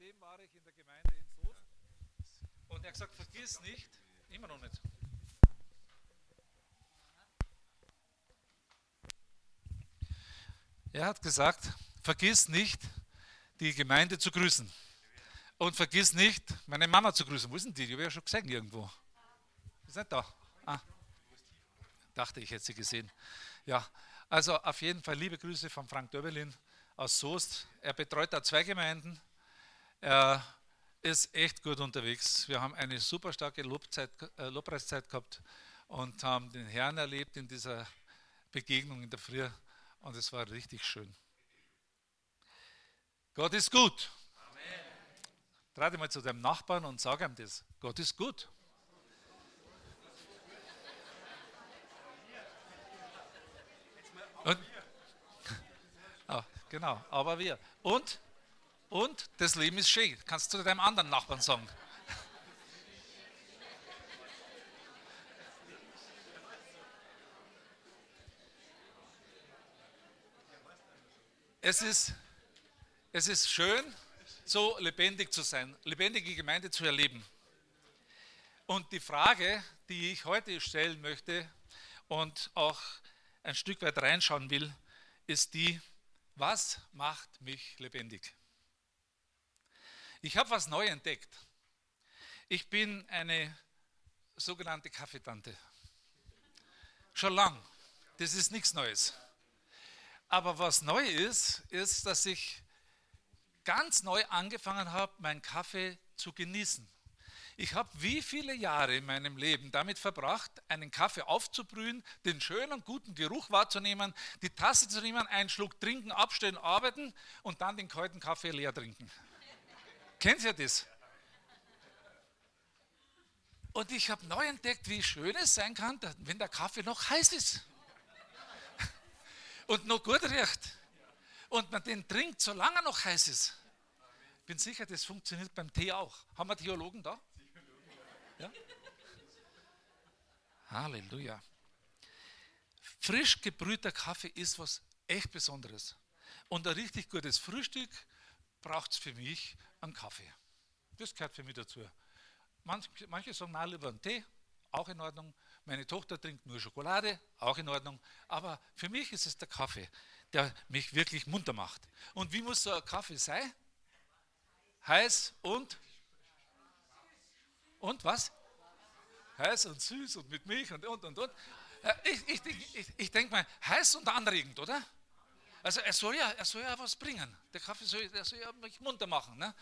dem war ich in der Gemeinde in Soest und er hat gesagt, vergiss nicht, immer noch nicht. Er hat gesagt, vergiss nicht, die Gemeinde zu grüßen. Und vergiss nicht, meine Mama zu grüßen. Wo sind die? Die habe ich ja schon gesehen irgendwo. Ist nicht da. Ah. Dachte ich, hätte sie gesehen. Ja, also auf jeden Fall liebe Grüße von Frank Döberlin aus Soest. Er betreut da zwei Gemeinden. Er ist echt gut unterwegs. Wir haben eine super starke Lobzeit, äh, Lobpreiszeit gehabt und haben den Herrn erlebt in dieser Begegnung in der Früh und es war richtig schön. Gott ist gut. Trate mal zu deinem Nachbarn und sag ihm das. Gott ist gut. Und, oh, genau, aber wir. Und, und das Leben ist schön. Kannst du zu deinem anderen Nachbarn sagen. Es ist, es ist schön, so lebendig zu sein, lebendige Gemeinde zu erleben. Und die Frage, die ich heute stellen möchte und auch ein Stück weit reinschauen will, ist die, was macht mich lebendig? Ich habe was neu entdeckt. Ich bin eine sogenannte Kaffeetante. Schon lang. Das ist nichts Neues. Aber was neu ist, ist, dass ich ganz neu angefangen habe, meinen Kaffee zu genießen. Ich habe wie viele Jahre in meinem Leben damit verbracht, einen Kaffee aufzubrühen, den schönen, guten Geruch wahrzunehmen, die Tasse zu nehmen, einen Schluck trinken, abstellen, arbeiten und dann den kalten Kaffee leer trinken. Kennt ihr das? Und ich habe neu entdeckt, wie schön es sein kann, wenn der Kaffee noch heiß ist und noch gut riecht und man den trinkt, solange er noch heiß ist. Bin sicher, das funktioniert beim Tee auch. Haben wir Theologen da? Ja? Halleluja. Frisch gebrühter Kaffee ist was echt Besonderes. Und ein richtig gutes Frühstück braucht es für mich einen Kaffee. Das gehört für mich dazu. Manche, sagen, na, lieber einen Tee, auch in Ordnung. Meine Tochter trinkt nur Schokolade, auch in Ordnung. Aber für mich ist es der Kaffee, der mich wirklich munter macht. Und wie muss so ein Kaffee sein? Heiß und? Und was? Heiß und süß und mit Milch und und und und. Ich, ich, ich, ich denke mal, heiß und anregend, oder? Also er soll, ja, er soll ja was bringen. Der Kaffee soll, der soll ja mich munter machen. Ne?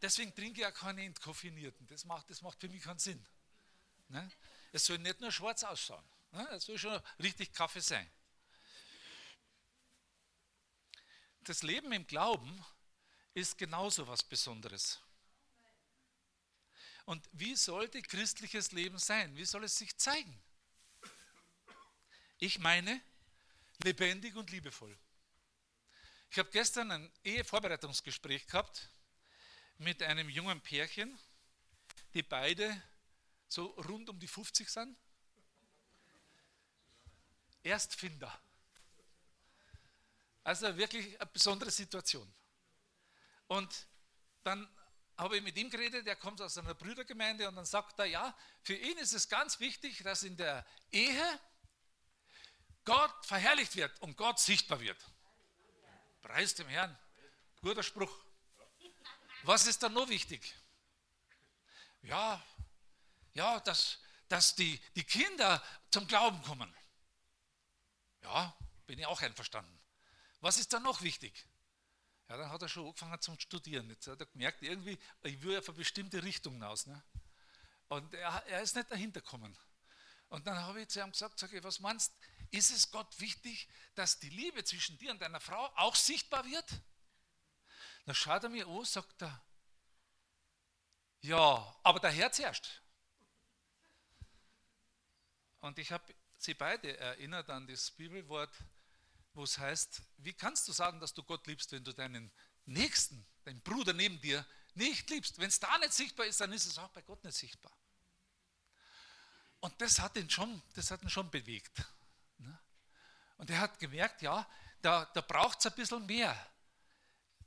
Deswegen trinke ich ja keine entkoffinierten. Das macht, das macht für mich keinen Sinn. Ne? Es soll nicht nur schwarz ausschauen. Ne? Es soll schon richtig Kaffee sein. Das Leben im Glauben ist genauso was Besonderes. Und wie sollte christliches Leben sein? Wie soll es sich zeigen? Ich meine, lebendig und liebevoll. Ich habe gestern ein Ehevorbereitungsgespräch gehabt mit einem jungen Pärchen, die beide so rund um die 50 sind. Erstfinder. Also wirklich eine besondere Situation. Und dann habe ich mit ihm geredet, er kommt aus einer Brüdergemeinde und dann sagt er, ja, für ihn ist es ganz wichtig, dass in der Ehe Gott verherrlicht wird und Gott sichtbar wird. Preis dem Herrn. Guter Spruch. Was ist dann noch wichtig? Ja, ja, dass, dass die, die Kinder zum Glauben kommen. Ja, bin ich auch einverstanden. Was ist dann noch wichtig? Ja, dann hat er schon angefangen zum Studieren. Jetzt hat er gemerkt, irgendwie, ich will auf eine bestimmte Richtung hinaus. Ne? Und er, er ist nicht dahinter gekommen. Und dann habe ich zu ihm gesagt, sag ich, was meinst ist es Gott wichtig, dass die Liebe zwischen dir und deiner Frau auch sichtbar wird? Dann schaut er mir an, sagt er, ja, aber der Herr zuerst. Und ich habe sie beide erinnert an das Bibelwort, wo es heißt, wie kannst du sagen, dass du Gott liebst, wenn du deinen Nächsten, deinen Bruder neben dir, nicht liebst? Wenn es da nicht sichtbar ist, dann ist es auch bei Gott nicht sichtbar. Und das hat ihn schon, das hat ihn schon bewegt. Ne? Und er hat gemerkt, ja, da, da braucht es ein bisschen mehr.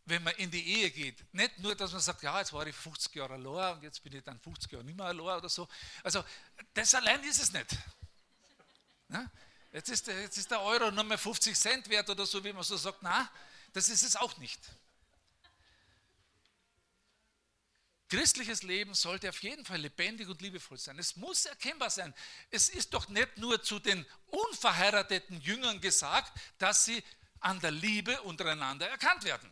wenn man in die Ehe geht. Nicht nur, dass man sagt, ja, jetzt war ich 50 Jahre allein und jetzt bin ich dann 50 Jahre nicht mehr allein oder so. Also das allein ist es nicht. Ja? Jetzt, ist der, jetzt ist der Euro nur mehr 50 Cent wert oder so, wie man so sagt. Na, das ist es auch nicht. Christliches Leben sollte auf jeden Fall lebendig und liebevoll sein. Es muss erkennbar sein. Es ist doch nicht nur zu den unverheirateten Jüngern gesagt, dass sie an der Liebe untereinander erkannt werden.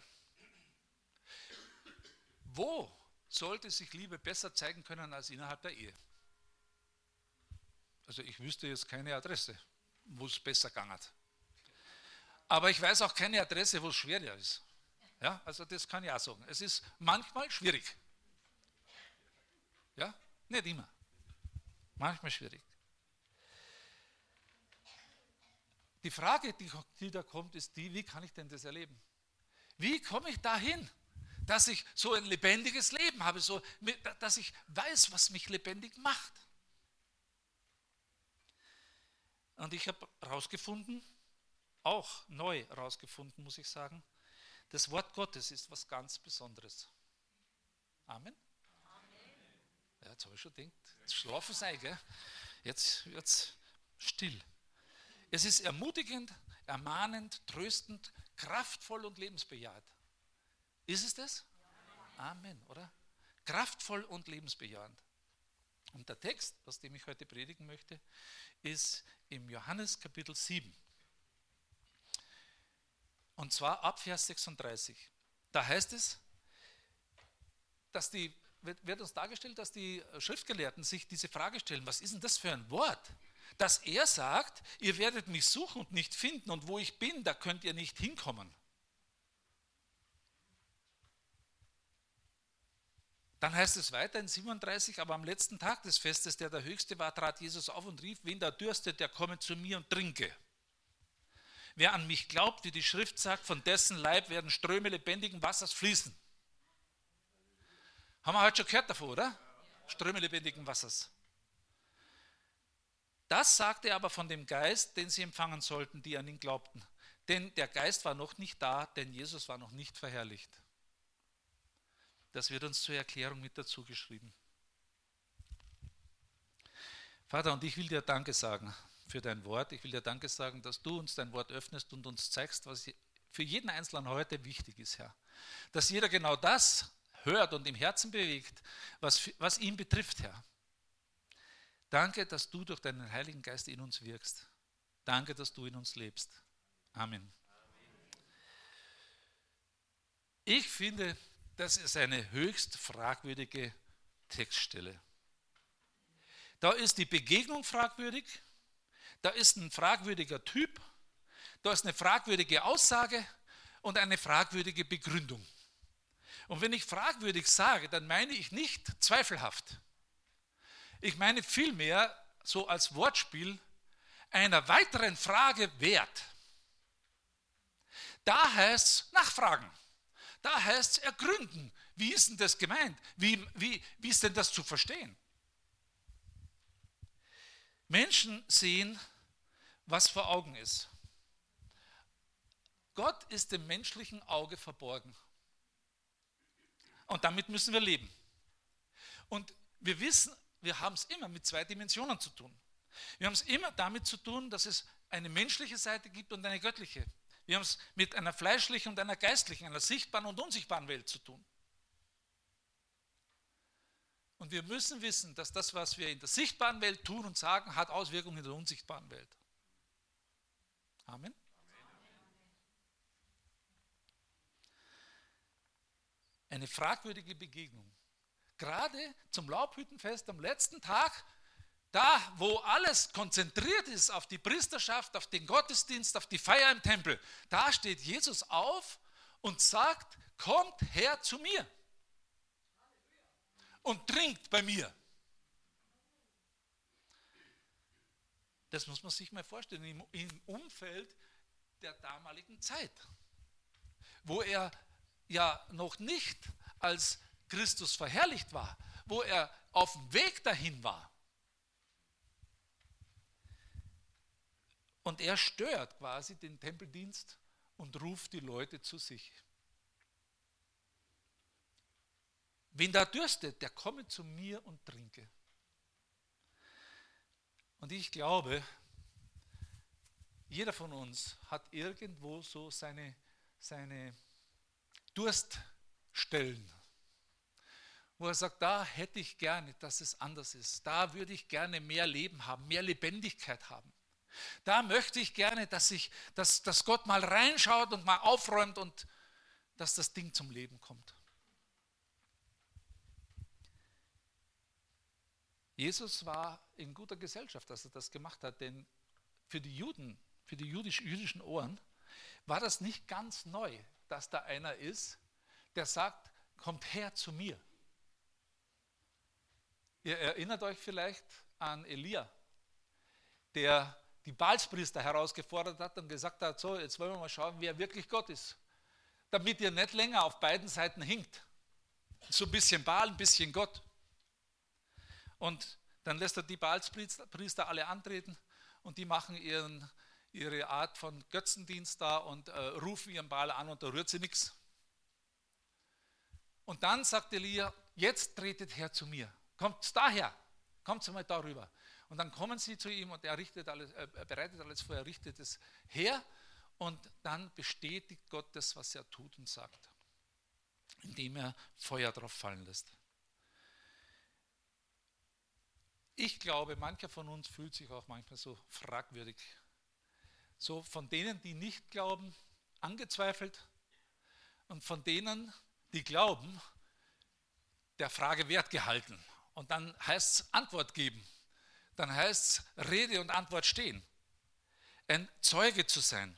Wo sollte sich Liebe besser zeigen können als innerhalb der Ehe? Also ich wüsste jetzt keine Adresse, wo es besser gegangen hat. Aber ich weiß auch keine Adresse, wo es schwerer ist. Ja, also das kann ich auch sagen. Es ist manchmal schwierig. Nicht immer. Manchmal schwierig. Die Frage, die, die da kommt, ist die, wie kann ich denn das erleben? Wie komme ich dahin, dass ich so ein lebendiges Leben habe, so, dass ich weiß, was mich lebendig macht? Und ich habe herausgefunden, auch neu herausgefunden, muss ich sagen, das Wort Gottes ist was ganz Besonderes. Amen. Ja, jetzt habe ich schon gedacht, jetzt schlafen sie ein, gell? Jetzt wird es still. Es ist ermutigend, ermahnend, tröstend, kraftvoll und lebensbejahend. Ist es das? Amen, oder? Kraftvoll und lebensbejahend. Und der Text, aus dem ich heute predigen möchte, ist im Johannes Kapitel 7. Und zwar ab Vers 36. Da heißt es, dass die wird uns dargestellt, dass die Schriftgelehrten sich diese Frage stellen, was ist denn das für ein Wort? Dass er sagt, ihr werdet mich suchen und nicht finden und wo ich bin, da könnt ihr nicht hinkommen. Dann heißt es weiter in 37, aber am letzten Tag des Festes, der der höchste war, trat Jesus auf und rief, wen da dürstet, der komme zu mir und trinke. Wer an mich glaubt, wie die Schrift sagt, von dessen Leib werden Ströme lebendigen Wassers fließen. Haben wir heute schon gehört davon, oder? Ströme lebendigen Wassers. Das sagte er aber von dem Geist, den sie empfangen sollten, die an ihn glaubten. Denn der Geist war noch nicht da, denn Jesus war noch nicht verherrlicht. Das wird uns zur Erklärung mit dazu geschrieben. Vater, und ich will dir Danke sagen für dein Wort. Ich will dir Danke sagen, dass du uns dein Wort öffnest und uns zeigst, was für jeden Einzelnen heute wichtig ist, Herr. Dass jeder genau das hört und im Herzen bewegt, was, was ihn betrifft, Herr. Danke, dass du durch deinen Heiligen Geist in uns wirkst. Danke, dass du in uns lebst. Amen. Ich finde, das ist eine höchst fragwürdige Textstelle. Da ist die Begegnung fragwürdig, da ist ein fragwürdiger Typ, da ist eine fragwürdige Aussage und eine fragwürdige Begründung. Und wenn ich fragwürdig sage, dann meine ich nicht zweifelhaft. Ich meine vielmehr so als Wortspiel einer weiteren Frage wert. Da heißt es nachfragen. Da heißt es ergründen. Wie ist denn das gemeint? Wie, wie, wie ist denn das zu verstehen? Menschen sehen, was vor Augen ist. Gott ist dem menschlichen Auge verborgen. Und damit müssen wir leben. Und wir wissen, wir haben es immer mit zwei Dimensionen zu tun. Wir haben es immer damit zu tun, dass es eine menschliche Seite gibt und eine göttliche. Wir haben es mit einer fleischlichen und einer geistlichen, einer sichtbaren und unsichtbaren Welt zu tun. Und wir müssen wissen, dass das, was wir in der sichtbaren Welt tun und sagen, hat Auswirkungen in der unsichtbaren Welt. Amen. Eine fragwürdige Begegnung. Gerade zum Laubhüttenfest am letzten Tag, da wo alles konzentriert ist auf die Priesterschaft, auf den Gottesdienst, auf die Feier im Tempel, da steht Jesus auf und sagt, kommt her zu mir und trinkt bei mir. Das muss man sich mal vorstellen, im Umfeld der damaligen Zeit, wo er ja noch nicht als Christus verherrlicht war, wo er auf dem Weg dahin war. Und er stört quasi den Tempeldienst und ruft die Leute zu sich. Wen da dürstet, der komme zu mir und trinke. Und ich glaube, jeder von uns hat irgendwo so seine, seine Durststellen, wo er sagt, da hätte ich gerne, dass es anders ist. Da würde ich gerne mehr Leben haben, mehr Lebendigkeit haben. Da möchte ich gerne, dass, ich, dass, dass Gott mal reinschaut und mal aufräumt und dass das Ding zum Leben kommt. Jesus war in guter Gesellschaft, dass er das gemacht hat, denn für die Juden, für die jüdisch, jüdischen Ohren, war das nicht ganz neu, dass da einer ist, der sagt, kommt her zu mir. Ihr erinnert euch vielleicht an Elia, der die Balspriester herausgefordert hat und gesagt hat, so, jetzt wollen wir mal schauen, wer wirklich Gott ist, damit ihr nicht länger auf beiden Seiten hinkt. So ein bisschen Baal, ein bisschen Gott. Und dann lässt er die Baalspriester alle antreten und die machen ihren, ihre Art von Götzendienst da und äh, rufen ihren Baal an und da rührt sie nichts. Und dann sagt Elia, jetzt tretet her zu mir. Kommt daher, kommt mal darüber. Und dann kommen sie zu ihm und er, richtet alles, er bereitet alles vor, er richtet es her und dann bestätigt Gott das, was er tut und sagt, indem er Feuer drauf fallen lässt. Ich glaube, mancher von uns fühlt sich auch manchmal so fragwürdig. So von denen, die nicht glauben, angezweifelt und von denen, die glauben, der Frage wert gehalten. Und dann heißt es Antwort geben. Dann heißt es Rede und Antwort stehen. Ein Zeuge zu sein.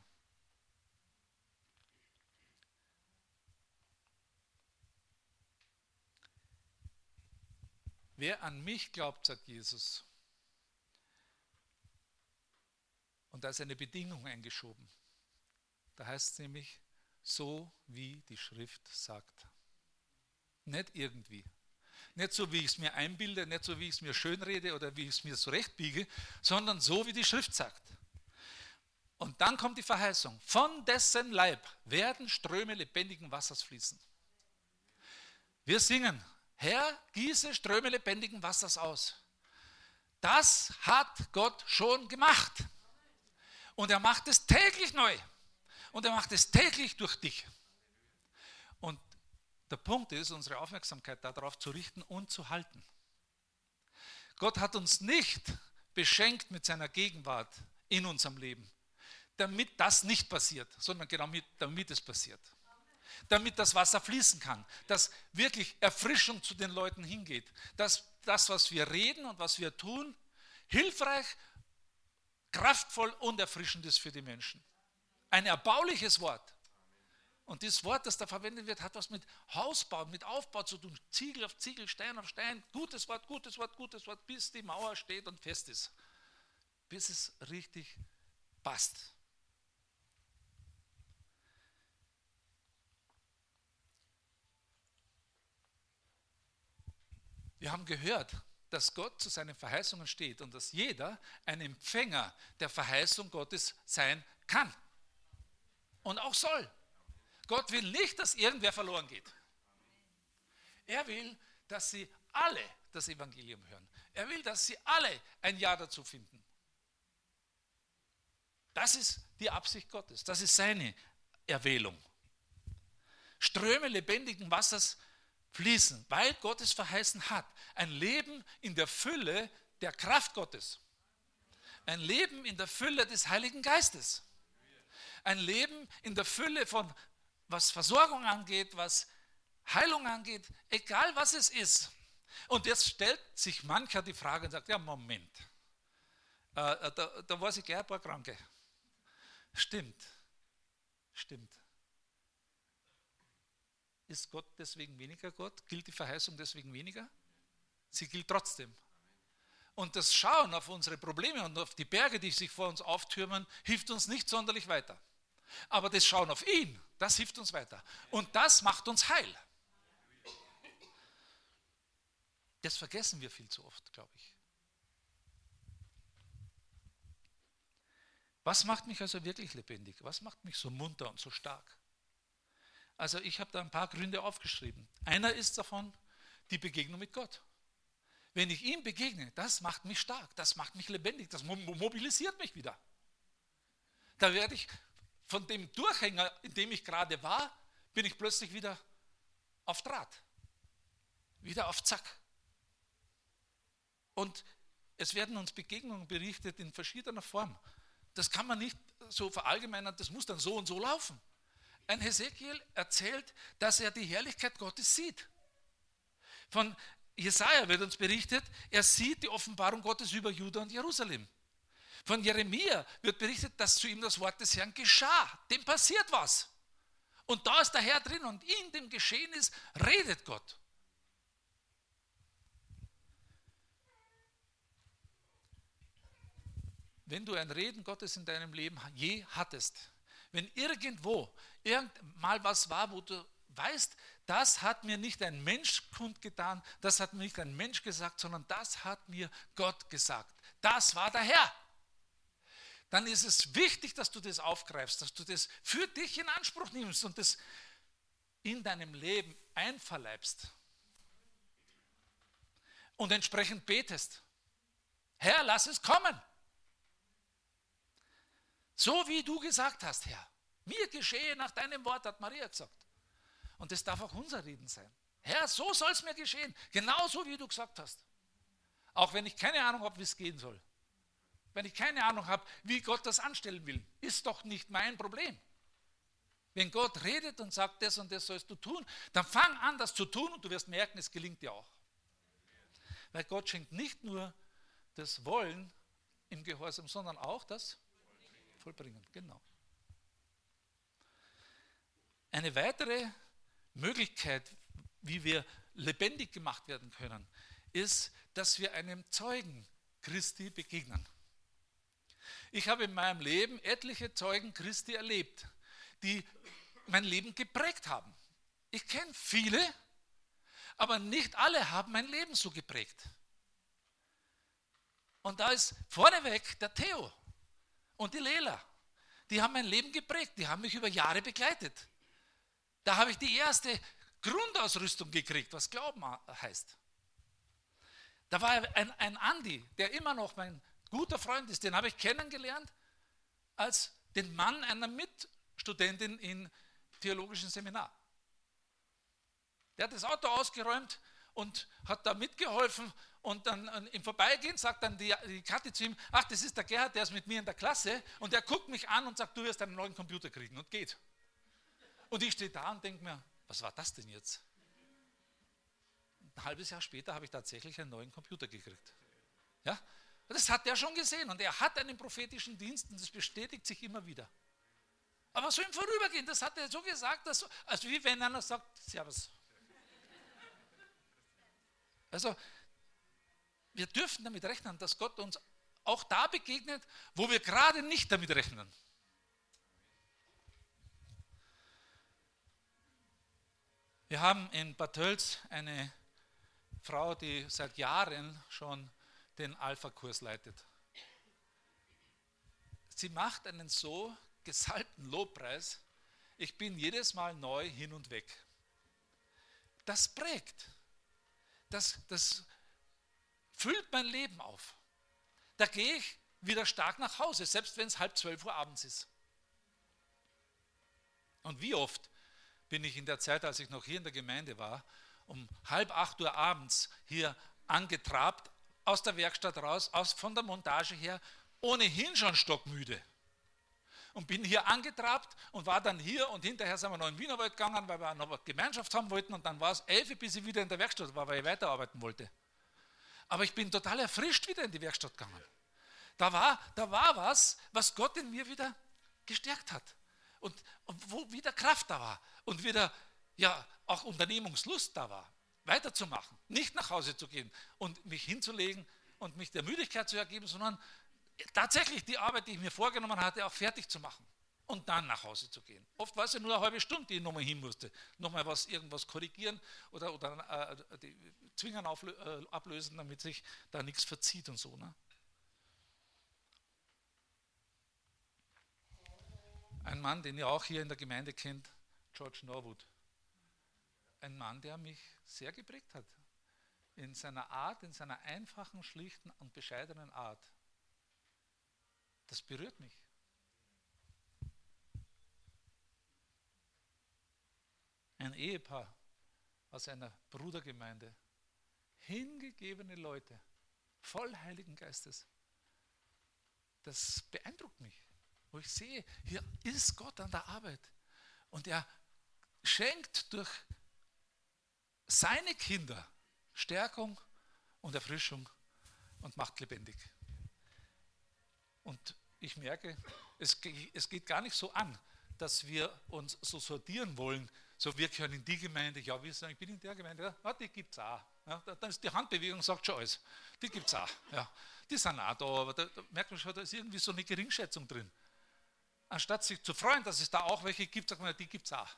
Wer an mich glaubt, sagt Jesus, und da ist eine Bedingung eingeschoben. Da heißt es nämlich, so wie die Schrift sagt. Nicht irgendwie. Nicht so, wie ich es mir einbilde, nicht so, wie ich es mir schönrede oder wie ich es mir zurechtbiege, sondern so, wie die Schrift sagt. Und dann kommt die Verheißung, von dessen Leib werden Ströme lebendigen Wassers fließen. Wir singen, Herr, gieße Ströme lebendigen Wassers aus. Das hat Gott schon gemacht. Und er macht es täglich neu. Und er macht es täglich durch dich. Und der Punkt ist, unsere Aufmerksamkeit darauf zu richten und zu halten. Gott hat uns nicht beschenkt mit seiner Gegenwart in unserem Leben, damit das nicht passiert, sondern genau damit es passiert damit das Wasser fließen kann, dass wirklich Erfrischung zu den Leuten hingeht, dass das, was wir reden und was wir tun, hilfreich, kraftvoll und erfrischend ist für die Menschen. Ein erbauliches Wort. Und das Wort, das da verwendet wird, hat was mit Hausbau, mit Aufbau zu tun. Ziegel auf Ziegel, Stein auf Stein. Gutes Wort, gutes Wort, gutes Wort, bis die Mauer steht und fest ist. Bis es richtig passt. Wir haben gehört, dass Gott zu seinen Verheißungen steht und dass jeder ein Empfänger der Verheißung Gottes sein kann und auch soll. Gott will nicht, dass irgendwer verloren geht. Er will, dass sie alle das Evangelium hören. Er will, dass sie alle ein Ja dazu finden. Das ist die Absicht Gottes. Das ist seine Erwählung. Ströme lebendigen Wassers fließen, weil Gott es verheißen hat. Ein Leben in der Fülle der Kraft Gottes. Ein Leben in der Fülle des Heiligen Geistes. Ein Leben in der Fülle von, was Versorgung angeht, was Heilung angeht, egal was es ist. Und jetzt stellt sich mancher die Frage und sagt, ja Moment, äh, äh da, da weiß ich gleich ein paar Kranke. Stimmt, stimmt. Ist Gott deswegen weniger Gott? Gilt die Verheißung deswegen weniger? Sie gilt trotzdem. Und das Schauen auf unsere Probleme und auf die Berge, die sich vor uns auftürmen, hilft uns nicht sonderlich weiter. Aber das Schauen auf ihn, das hilft uns weiter. Und das macht uns heil. Das vergessen wir viel zu oft, glaube ich. Was macht mich also wirklich lebendig? Was macht mich so munter und so stark? Also ich habe da ein paar Gründe aufgeschrieben. Einer ist davon, die Begegnung mit Gott. Wenn ich ihm begegne, das macht mich stark, das macht mich lebendig, das mobilisiert mich wieder. Da werde ich von dem Durchhänger, in dem ich gerade war, bin ich plötzlich wieder auf Draht, wieder auf Zack. Und es werden uns Begegnungen berichtet in verschiedener Form. Das kann man nicht so verallgemeinern, das muss dann so und so laufen. Ein Hesekiel erzählt, dass er die Herrlichkeit Gottes sieht. Von Jesaja wird uns berichtet, er sieht die Offenbarung Gottes über Juda und Jerusalem. Von Jeremia wird berichtet, dass zu ihm das Wort des Herrn geschah. Dem passiert was. Und da ist der Herr drin und in dem Geschehen ist, redet Gott. Wenn du ein Reden Gottes in deinem Leben je hattest, wenn irgendwo mal was war, wo du weißt, das hat mir nicht ein Mensch kundgetan, das hat mir nicht ein Mensch gesagt, sondern das hat mir Gott gesagt. Das war der Herr. Dann ist es wichtig, dass du das aufgreifst, dass du das für dich in Anspruch nimmst und das in deinem Leben einverleibst. Und entsprechend betest. Herr, lass es kommen. So wie du gesagt hast, Herr. Mir geschehe nach deinem Wort, hat Maria gesagt. Und das darf auch unser Reden sein. Herr, so soll es mir geschehen. Genauso wie du gesagt hast. Auch wenn ich keine Ahnung habe, wie es gehen soll. Wenn ich keine Ahnung habe, wie Gott das anstellen will, ist doch nicht mein Problem. Wenn Gott redet und sagt, das und das sollst du tun, dann fang an, das zu tun und du wirst merken, es gelingt dir auch. Weil Gott schenkt nicht nur das Wollen im Gehorsam, sondern auch das Vollbringen. Genau. Eine weitere Möglichkeit, wie wir lebendig gemacht werden können, ist, dass wir einem Zeugen Christi begegnen. Ich habe in meinem Leben etliche Zeugen Christi erlebt, die mein Leben geprägt haben. Ich kenne viele, aber nicht alle haben mein Leben so geprägt. Und da ist vorneweg der Theo und die Lela. Die haben mein Leben geprägt, die haben mich über Jahre begleitet. Da habe ich die erste Grundausrüstung gekriegt, was Glauben heißt. Da war ein, ein Andi, der immer noch mein guter Freund ist, den habe ich kennengelernt als den Mann einer Mitstudentin im theologischen Seminar. Der hat das Auto ausgeräumt und hat da mitgeholfen und dann im Vorbeigehen sagt dann die, die Kathi zu ihm, ach, das ist der Gerhard, der ist mit mir in der Klasse und der guckt mich an und sagt, du wirst einen neuen Computer kriegen und geht. Und ich stehe da und denke mir, was war das denn jetzt? Ein halbes Jahr später habe ich tatsächlich einen neuen Computer gekriegt. Ja? Das hat er schon gesehen und er hat einen prophetischen Dienst und das bestätigt sich immer wieder. Aber so im Vorübergehen, das hat er so gesagt, dass, also wie wenn einer sagt, Servus. Also, wir dürfen damit rechnen, dass Gott uns auch da begegnet, wo wir gerade nicht damit rechnen. Wir haben in Bad Tölz eine Frau, die seit Jahren schon den Alpha-Kurs leitet. Sie macht einen so gesalbten Lobpreis, ich bin jedes Mal neu hin und weg. Das prägt. Das, das füllt mein Leben auf. Da gehe ich wieder stark nach Hause, selbst wenn es halb zwölf Uhr abends ist. Und wie oft bin ich in der Zeit, als ich noch hier in der Gemeinde war, um halb acht Uhr abends hier angetrabt, aus der Werkstatt raus, aus, von der Montage her, ohnehin schon stockmüde. Und bin hier angetrabt und war dann hier und hinterher sind wir noch in Wienerwald gegangen, weil wir noch eine Gemeinschaft haben wollten und dann war es elf, bis ich wieder in der Werkstatt war, weil ich weiterarbeiten wollte. Aber ich bin total erfrischt wieder in die Werkstatt gegangen. Da war, da war was, was Gott in mir wieder gestärkt hat und, wo wieder Kraft da war und wieder ja auch Unternehmungslust da war, weiterzumachen, nicht nach Hause zu gehen und mich hinzulegen und mich der Müdigkeit zu ergeben, sondern tatsächlich die Arbeit, die ich mir vorgenommen hatte, auch fertig zu machen und dann nach Hause zu gehen. Oft war es ja nur eine halbe Stunde, die ich nochmal hin musste, nochmal was, irgendwas korrigieren oder, oder äh, die Zwingern auflö äh, ablösen, damit sich da nichts verzieht und so. Ne? Ein Mann, den ihr auch hier in der Gemeinde kennt, George Norwood. Ein Mann, der mich sehr geprägt hat. in seiner Art, in seiner einfachen, schlichten und bescheidenen Art, das berührt mich. Ein Ehepaar aus einer Brudergemeinde, hingegebene Leute, voll Heiligen Geistes, das beeindruckt mich, wo ich sehe, hier ist Gott an der Arbeit und er schenkt durch seine Kinder Stärkung und Erfrischung und macht lebendig. Und ich merke, es, es geht gar nicht so an, dass wir uns so sortieren wollen, so wir können in die Gemeinde, ja, wir sagen, ich bin in der Gemeinde, ja, die gibt es auch. Ja, dann ist die Handbewegung sagt schon alles. Die gibt es auch. Ja. Die sind auch da, aber da, da merkt man schon, da ist irgendwie so eine Geringschätzung drin. Anstatt sich zu freuen, dass es da auch welche gibt, sagt man, die gibt es auch.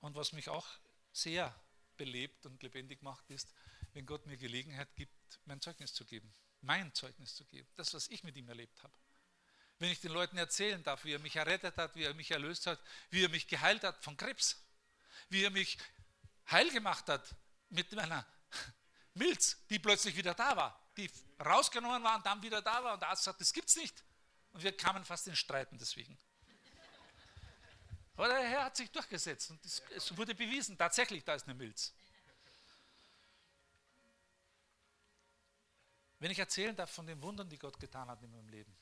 Und was mich auch sehr belebt und lebendig macht, ist, wenn Gott mir Gelegenheit gibt, mein Zeugnis zu geben, mein Zeugnis zu geben, das, was ich mit ihm erlebt habe. Wenn ich den Leuten erzählen darf, wie er mich errettet hat, wie er mich erlöst hat, wie er mich geheilt hat von Krebs, wie er mich heil gemacht hat mit meiner Milz, die plötzlich wieder da war, die rausgenommen war und dann wieder da war und der Arzt sagt, das gibt's nicht. Und wir kamen fast in Streiten deswegen. Aber der Herr hat sich durchgesetzt und es wurde bewiesen, tatsächlich, da ist eine Milz. Wenn ich erzählen darf von den Wundern, die Gott getan hat in meinem Leben,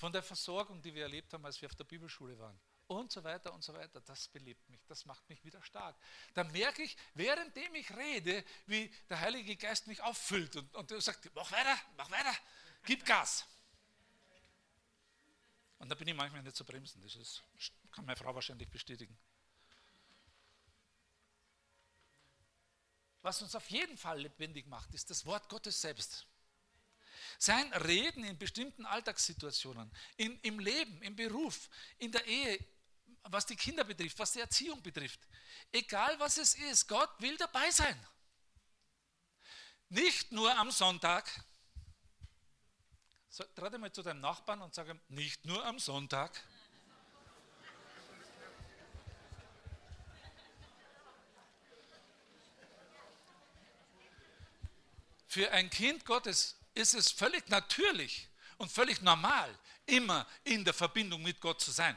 von der Versorgung, die wir erlebt haben, als wir auf der Bibelschule waren und so weiter und so weiter, das belebt mich, das macht mich wieder stark. Dann merke ich, währenddem ich rede, wie der Heilige Geist mich auffüllt und, und sagt, mach weiter, mach weiter, gib Gas. Und da bin ich manchmal nicht zu bremsen. Das ist, kann meine Frau wahrscheinlich bestätigen. Was uns auf jeden Fall lebendig macht, ist das Wort Gottes selbst. Sein Reden in bestimmten Alltagssituationen, in, im Leben, im Beruf, in der Ehe, was die Kinder betrifft, was die Erziehung betrifft. Egal was es ist, Gott will dabei sein. Nicht nur am Sonntag, so, trete mal zu deinem Nachbarn und sage, nicht nur am Sonntag. Für ein Kind Gottes ist es völlig natürlich und völlig normal, immer in der Verbindung mit Gott zu sein.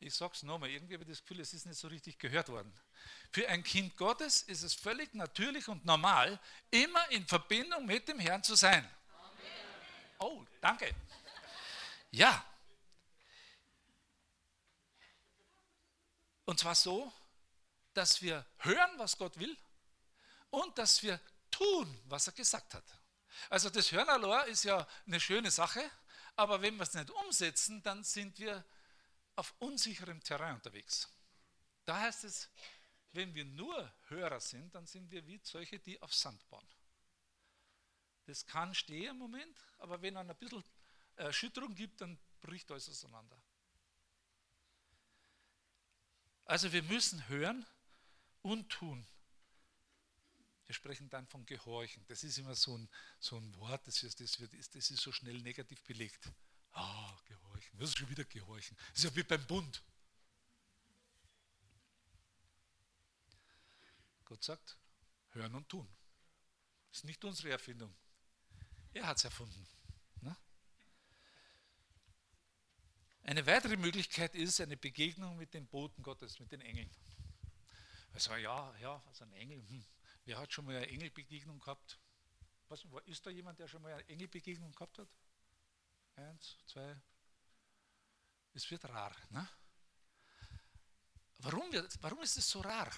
Ich sage es nochmal, irgendwie habe ich das Gefühl, es ist nicht so richtig gehört worden. Für ein Kind Gottes ist es völlig natürlich und normal, immer in Verbindung mit dem Herrn zu sein. Oh, danke. Ja. Und zwar so, dass wir hören, was Gott will und dass wir tun, was er gesagt hat. Also das allein ist ja eine schöne Sache, aber wenn wir es nicht umsetzen, dann sind wir auf unsicherem Terrain unterwegs. Da heißt es, wenn wir nur Hörer sind, dann sind wir wie solche, die auf Sand bauen. Das kann stehen im Moment, aber wenn es ein bisschen Erschütterung gibt, dann bricht alles auseinander. Also wir müssen hören und tun. Wir sprechen dann von Gehorchen. Das ist immer so ein, so ein Wort, das ist, das, wird, das ist so schnell negativ belegt. Ah, gehorchen. Das ist schon wieder gehorchen. Das ist ja wie beim Bund. Gott sagt, hören und tun. Das ist nicht unsere Erfindung. Er hat es erfunden. Ne? Eine weitere Möglichkeit ist eine Begegnung mit den Boten Gottes, mit den Engeln. Also ja, ja, also ein Engel. Hm. Wer hat schon mal eine Engelbegegnung gehabt? Was, ist da jemand, der schon mal eine Engelbegegnung gehabt hat? Eins, zwei. Es wird rar. Ne? Warum, wird, warum ist es so rar?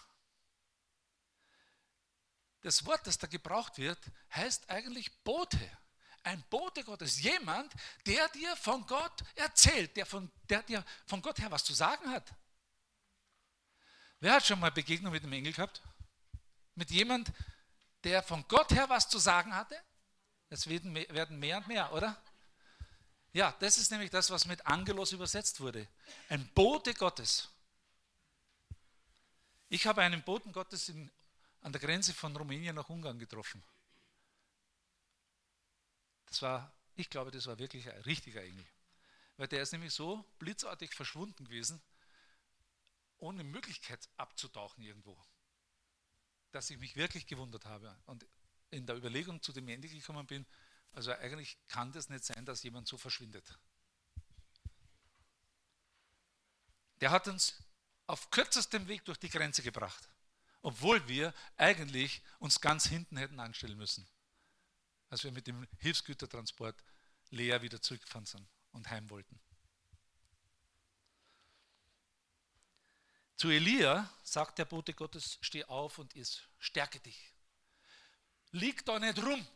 Das Wort, das da gebraucht wird, heißt eigentlich Bote. Ein Bote Gottes. Jemand, der dir von Gott erzählt, der, von, der dir von Gott her was zu sagen hat. Wer hat schon mal Begegnung mit einem Engel gehabt? Mit jemand, der von Gott her was zu sagen hatte? Es werden mehr und mehr, oder? Ja, das ist nämlich das, was mit Angelos übersetzt wurde. Ein Bote Gottes. Ich habe einen Boten Gottes in, an der Grenze von Rumänien nach Ungarn getroffen. Das war, ich glaube, das war wirklich ein richtiger Engel. weil der ist nämlich so blitzartig verschwunden gewesen, ohne Möglichkeit abzutauchen irgendwo, dass ich mich wirklich gewundert habe und in der Überlegung zu dem Ende gekommen bin, also eigentlich kann das nicht sein, dass jemand so verschwindet. Der hat uns auf kürzestem Weg durch die Grenze gebracht, obwohl wir eigentlich uns ganz hinten hätten anstellen müssen, als wir mit dem Hilfsgütertransport leer wieder zurückgefahren sind und heim wollten. Zu Elia sagt der Bote Gottes, steh auf und iss, stärke dich. Lieg da nicht rum.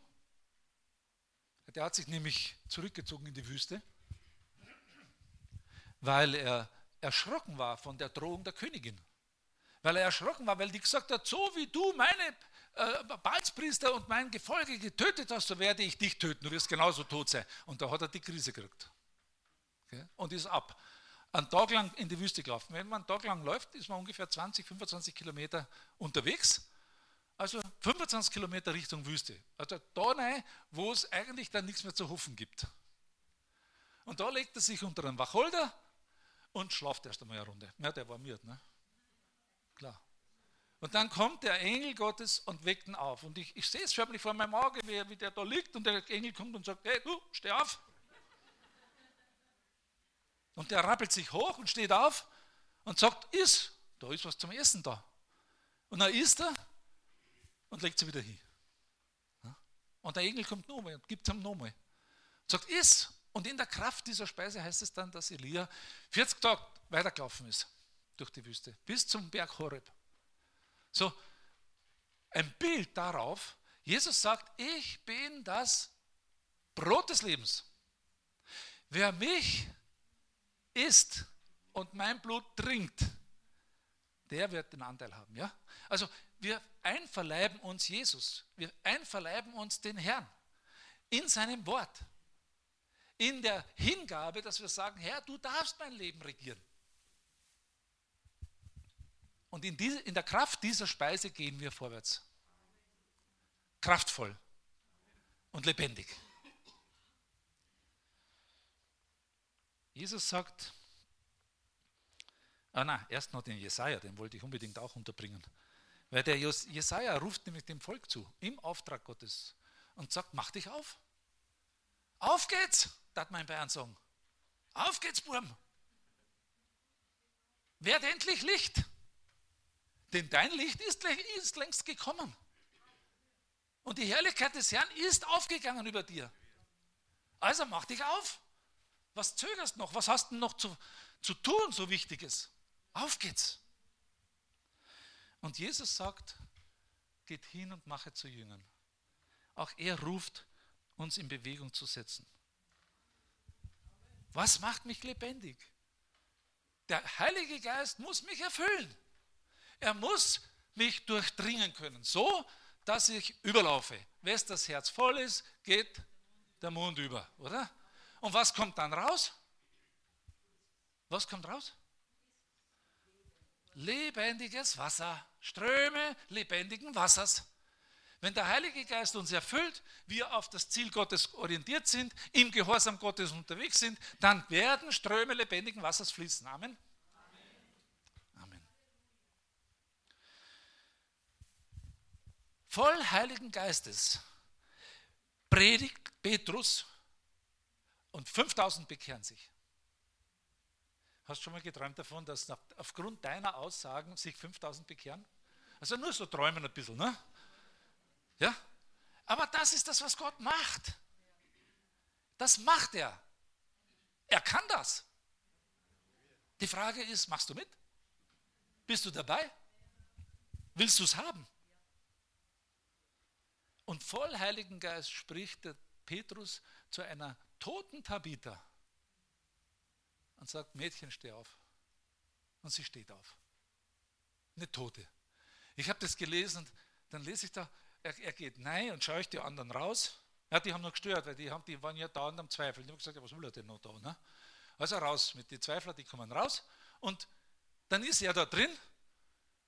Der hat sich nämlich zurückgezogen in die Wüste, weil er erschrocken war von der Drohung der Königin. Weil er erschrocken war, weil die gesagt hat, so wie du meine äh, Balzpriester und mein Gefolge getötet hast, so werde ich dich töten, du wirst genauso tot sein. Und da hat er die Krise gekriegt. Okay? Und ist ab. Einen Tag lang in die Wüste gelaufen. Wenn man einen Tag lang läuft, ist man ungefähr 20, 25 Kilometer unterwegs. Also 25 Kilometer Richtung Wüste. Also da rein, wo es eigentlich dann nichts mehr zu hoffen gibt. Und da legt er sich unter einen Wacholder und schlaft erst einmal eine Runde. Ja, der war müde, ne? Klar. Und dann kommt der Engel Gottes und weckt ihn auf. Und ich, ich sehe es förmlich vor meinem Auge, wie, wie der da liegt und der Engel kommt und sagt, hey, du, steh auf. Und der rappelt sich hoch und steht auf und sagt, iss, da ist was zum Essen da. Und dann isst er und legt sie wieder hin. Und der Engel kommt nochmal und gibt es ihm nochmal. Sagt, iss. Und in der Kraft dieser Speise heißt es dann, dass Elia 40 Tage weitergelaufen ist durch die Wüste, bis zum Berg Horeb. So, ein Bild darauf, Jesus sagt, ich bin das Brot des Lebens. Wer mich isst und mein Blut trinkt, der wird den Anteil haben. Ja? Also wir einverleiben uns Jesus, wir einverleiben uns den Herrn in seinem Wort in der Hingabe, dass wir sagen, Herr, du darfst mein Leben regieren. Und in, diese, in der Kraft dieser Speise gehen wir vorwärts. Kraftvoll und lebendig. Jesus sagt, ah na, erst noch den Jesaja, den wollte ich unbedingt auch unterbringen. Weil der Jesaja ruft nämlich dem Volk zu, im Auftrag Gottes, und sagt: Mach dich auf. Auf geht's! hat mein Bayern sagen. Auf geht's, Burm. Werd endlich Licht. Denn dein Licht ist längst gekommen. Und die Herrlichkeit des Herrn ist aufgegangen über dir. Also mach dich auf. Was zögerst noch? Was hast du noch zu, zu tun, so Wichtiges? Auf geht's. Und Jesus sagt, geht hin und mache zu Jüngern. Auch er ruft, uns in Bewegung zu setzen. Was macht mich lebendig? Der Heilige Geist muss mich erfüllen. Er muss mich durchdringen können, so dass ich überlaufe. Wenn das Herz voll ist, geht der Mund über, oder? Und was kommt dann raus? Was kommt raus? Lebendiges Wasser, Ströme lebendigen Wassers. Wenn der Heilige Geist uns erfüllt, wir auf das Ziel Gottes orientiert sind, im Gehorsam Gottes unterwegs sind, dann werden Ströme lebendigen Wassers fließen. Amen. Amen. Voll Heiligen Geistes predigt Petrus und 5000 bekehren sich. Hast du schon mal geträumt davon, dass aufgrund deiner Aussagen sich 5000 bekehren? Also nur so träumen ein bisschen, ne? Ja? Aber das ist das, was Gott macht. Das macht er. Er kann das. Die Frage ist, machst du mit? Bist du dabei? Willst du es haben? Und voll Heiligen Geist spricht der Petrus zu einer toten Tabitha und sagt, Mädchen, steh auf. Und sie steht auf. Eine Tote. Ich habe das gelesen und dann lese ich da, er, er geht nein und schaue ich die anderen raus. Ja, die haben noch gestört, weil die, haben, die waren ja dauernd am Zweifeln. Die haben gesagt, ja, was will er denn noch da? Ne? Also raus mit den Zweiflern, die kommen raus. Und dann ist er da drin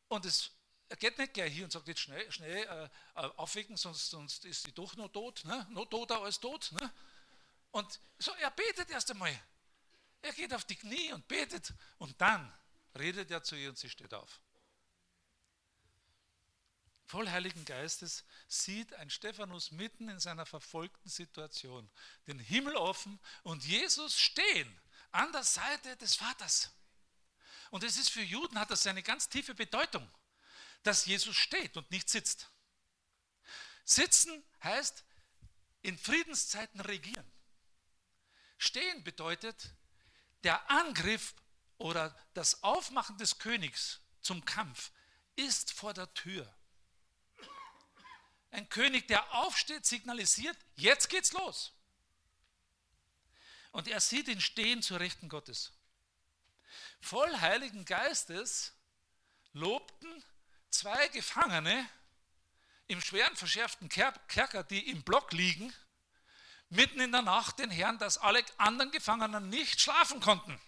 und es, er geht nicht gleich hier und sagt, jetzt schnell, schnell äh, äh aufwecken, sonst, sonst ist sie doch noch tot. Ne? Noch toter als tot. Ne? Und so, er betet erst einmal. Er geht auf die Knie und betet und dann redet er zu ihr und sie steht auf. Voll Heiligen Geistes sieht ein Stephanus mitten in seiner verfolgten Situation den Himmel offen und Jesus stehen an der Seite des Vaters. Und es ist für Juden, hat das eine ganz tiefe Bedeutung, dass Jesus steht und nicht sitzt. Sitzen heißt in Friedenszeiten regieren. Stehen bedeutet, der Angriff oder das Aufmachen des Königs zum Kampf ist vor der Tür. Ein König, der aufsteht, signalisiert, jetzt geht's los. Und er sieht ihn stehen zur Rechten Gottes. Voll Heiligen Geistes lobten zwei Gefangene im schweren verschärften Kerker, die im Block liegen, mitten in der Nacht den Herrn, dass alle anderen Gefangenen nicht schlafen konnten.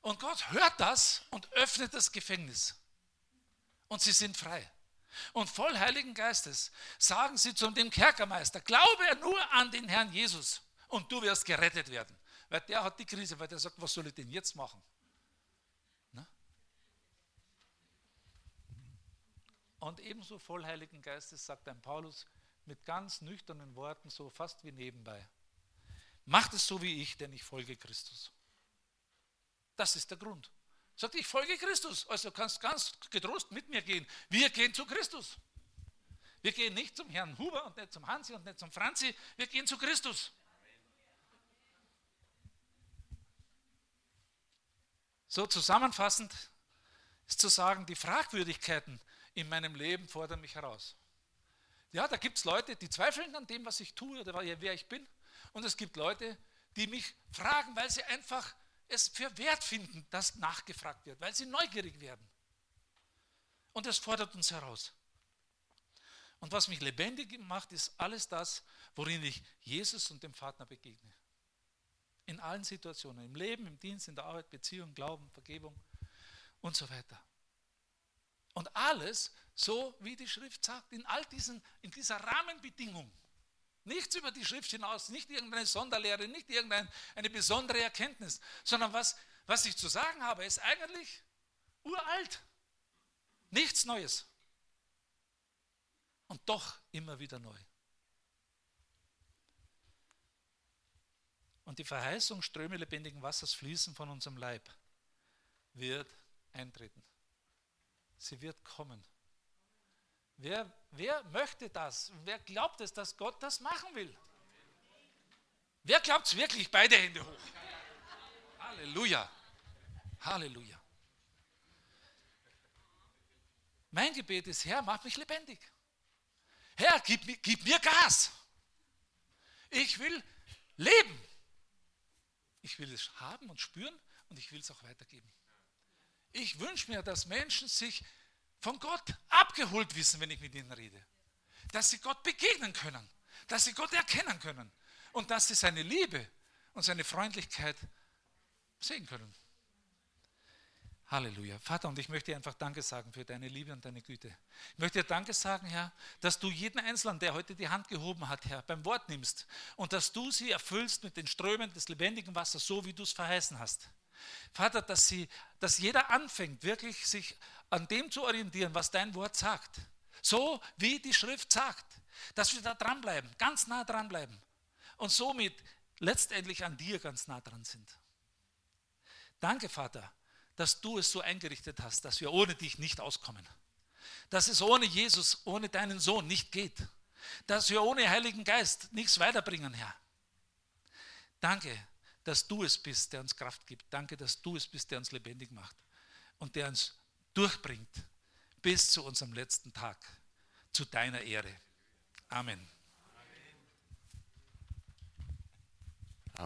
Und Gott hört das und öffnet das Gefängnis. Und sie sind frei. Und voll Heiligen Geistes sagen sie zu dem Kerkermeister, glaube nur an den Herrn Jesus und du wirst gerettet werden. Weil der hat die Krise, weil der sagt, was soll ich denn jetzt machen? Na? Und ebenso voll Heiligen Geistes sagt ein Paulus mit ganz nüchternen Worten, so fast wie nebenbei. Macht es so wie ich, denn ich folge Christus. Das ist der Grund. Sagt, ich folge Christus, also kannst ganz getrost mit mir gehen. Wir gehen zu Christus. Wir gehen nicht zum Herrn Huber und nicht zum Hansi und nicht zum Franzi, wir gehen zu Christus. So zusammenfassend ist zu sagen, die Fragwürdigkeiten in meinem Leben fordern mich heraus. Ja, da gibt es Leute, die zweifeln an dem, was ich tue oder wer ich bin. Und es gibt Leute, die mich fragen, weil sie einfach es für wert finden, dass nachgefragt wird, weil sie neugierig werden. Und das fordert uns heraus. Und was mich lebendig macht, ist alles das, worin ich Jesus und dem Vater begegne. In allen Situationen, im Leben, im Dienst, in der Arbeit, Beziehung, Glauben, Vergebung und so weiter. Und alles so, wie die Schrift sagt, in all diesen, in dieser Rahmenbedingung. Nichts über die Schrift hinaus, nicht irgendeine Sonderlehre, nicht irgendeine besondere Erkenntnis, sondern was, was ich zu sagen habe, ist eigentlich uralt. Nichts Neues. Und doch immer wieder neu. Und die Verheißung, Ströme lebendigen Wassers fließen von unserem Leib, wird eintreten. Sie wird kommen. Wer, wer möchte das? Wer glaubt es, dass Gott das machen will? Wer glaubt es wirklich? Beide Hände hoch. Halleluja. Halleluja. Mein Gebet ist, Herr, mach mich lebendig. Herr, gib, gib mir Gas. Ich will leben. Ich will es haben und spüren und ich will es auch weitergeben. Ich wünsche mir, dass Menschen sich von Gott abgeholt wissen, wenn ich mit ihnen rede. Dass sie Gott begegnen können, dass sie Gott erkennen können und dass sie seine Liebe und seine Freundlichkeit sehen können. Halleluja. Vater, und ich möchte dir einfach Danke sagen für deine Liebe und deine Güte. Ich möchte dir Danke sagen, Herr, dass du jeden Einzelnen, der heute die Hand gehoben hat, Herr, beim Wort nimmst und dass du sie erfüllst mit den Strömen des lebendigen Wassers, so wie du es verheißen hast. Vater, dass, sie, dass jeder anfängt, wirklich sich an dem zu orientieren, was dein Wort sagt. So wie die Schrift sagt. Dass wir da dranbleiben, ganz nah dranbleiben. Und somit letztendlich an dir ganz nah dran sind. Danke, Vater, dass du es so eingerichtet hast, dass wir ohne dich nicht auskommen. Dass es ohne Jesus, ohne deinen Sohn nicht geht. Dass wir ohne Heiligen Geist nichts weiterbringen, Herr. Danke, dass du es bist, der uns Kraft gibt. Danke, dass du es bist, der uns lebendig macht und der uns durchbringt bis zu unserem letzten Tag, zu deiner Ehre. Amen.